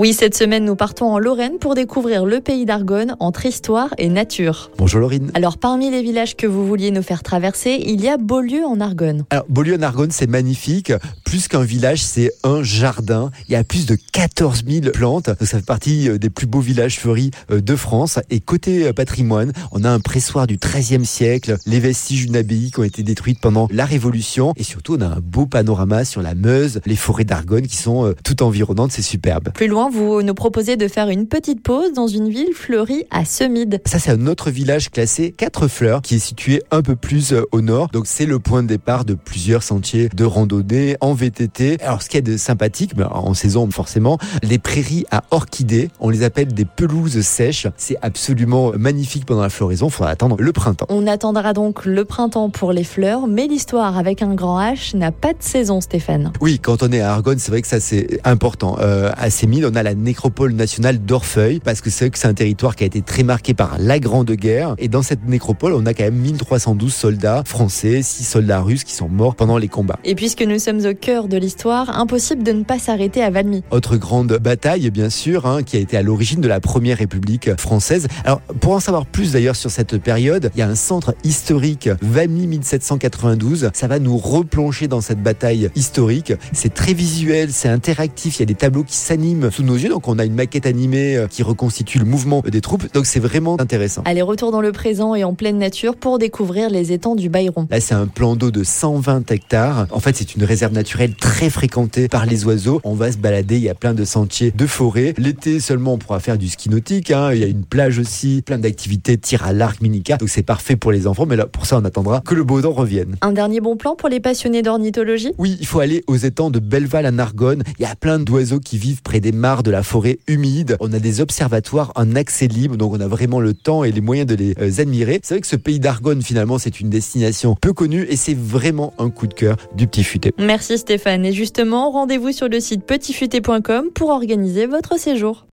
Oui, cette semaine, nous partons en Lorraine pour découvrir le pays d'Argonne entre histoire et nature. Bonjour Laurine. Alors, parmi les villages que vous vouliez nous faire traverser, il y a Beaulieu en Argonne. Alors, Beaulieu en Argonne, c'est magnifique. Plus qu'un village, c'est un jardin. Il y a plus de 14 000 plantes. Ça fait partie euh, des plus beaux villages fleuris euh, de France. Et côté euh, patrimoine, on a un pressoir du XIIIe siècle, les vestiges d'une abbaye qui ont été détruites pendant la Révolution. Et surtout, on a un beau panorama sur la Meuse, les forêts d'Argonne qui sont tout environnantes. C'est superbe. Plus loin, vous nous proposez de faire une petite pause dans une ville fleurie à Semide. Ça, c'est un autre village classé 4 fleurs qui est situé un peu plus au nord. Donc, c'est le point de départ de plusieurs sentiers de randonnée en VTT. Alors, ce qui est de sympathique, mais en saison forcément, les prairies à orchidées, on les appelle des pelouses sèches. C'est absolument magnifique pendant la floraison. Il faudra attendre le printemps. On attendra donc le printemps pour les fleurs, mais l'histoire avec un grand H n'a pas de saison, Stéphane. Oui, quand on est à Argonne, c'est vrai que ça c'est important. Euh, à Sémile, on a la nécropole nationale d'Orfeuille, parce que c'est vrai que c'est un territoire qui a été très marqué par la Grande Guerre. Et dans cette nécropole, on a quand même 1312 soldats français, 6 soldats russes qui sont morts pendant les combats. Et puisque nous sommes au cœur de l'histoire, impossible de ne pas s'arrêter à Valmy. Autre grande bataille, bien sûr, hein, qui a été à l'origine de la première République française. Alors, pour en savoir plus d'ailleurs sur cette période, il y a un centre historique, Valmy 1792. Ça va nous replonger dans cette bataille historique. C'est très visuel, c'est interactif. Il y a des tableaux qui s'animent sous nos yeux. Donc, on a une maquette animée euh, qui reconstitue le mouvement des troupes. Donc, c'est vraiment intéressant. Allez, retour dans le présent et en pleine nature pour découvrir les étangs du Bayron. Là, c'est un plan d'eau de 120 hectares. En fait, c'est une réserve naturelle très fréquentée par les oiseaux. On va se balader, il y a plein de sentiers de forêt. L'été seulement, on pourra faire du ski nautique. Hein. Il y a une plage aussi, plein d'activités, tir à l'arc, minica. Donc c'est parfait pour les enfants. Mais là, pour ça, on attendra que le beau temps revienne. Un dernier bon plan pour les passionnés d'ornithologie? Oui, il faut aller aux étangs de Belleval en Argonne. Il y a plein d'oiseaux qui vivent près des mares de la forêt humide. On a des observatoires en accès libre, donc on a vraiment le temps et les moyens de les euh, admirer. C'est vrai que ce pays d'Argonne, finalement, c'est une destination peu connue et c'est vraiment un coup de cœur du petit futé. Merci Stéphane. Et justement, rendez-vous sur le site petitfuté.com pour organiser votre séjour.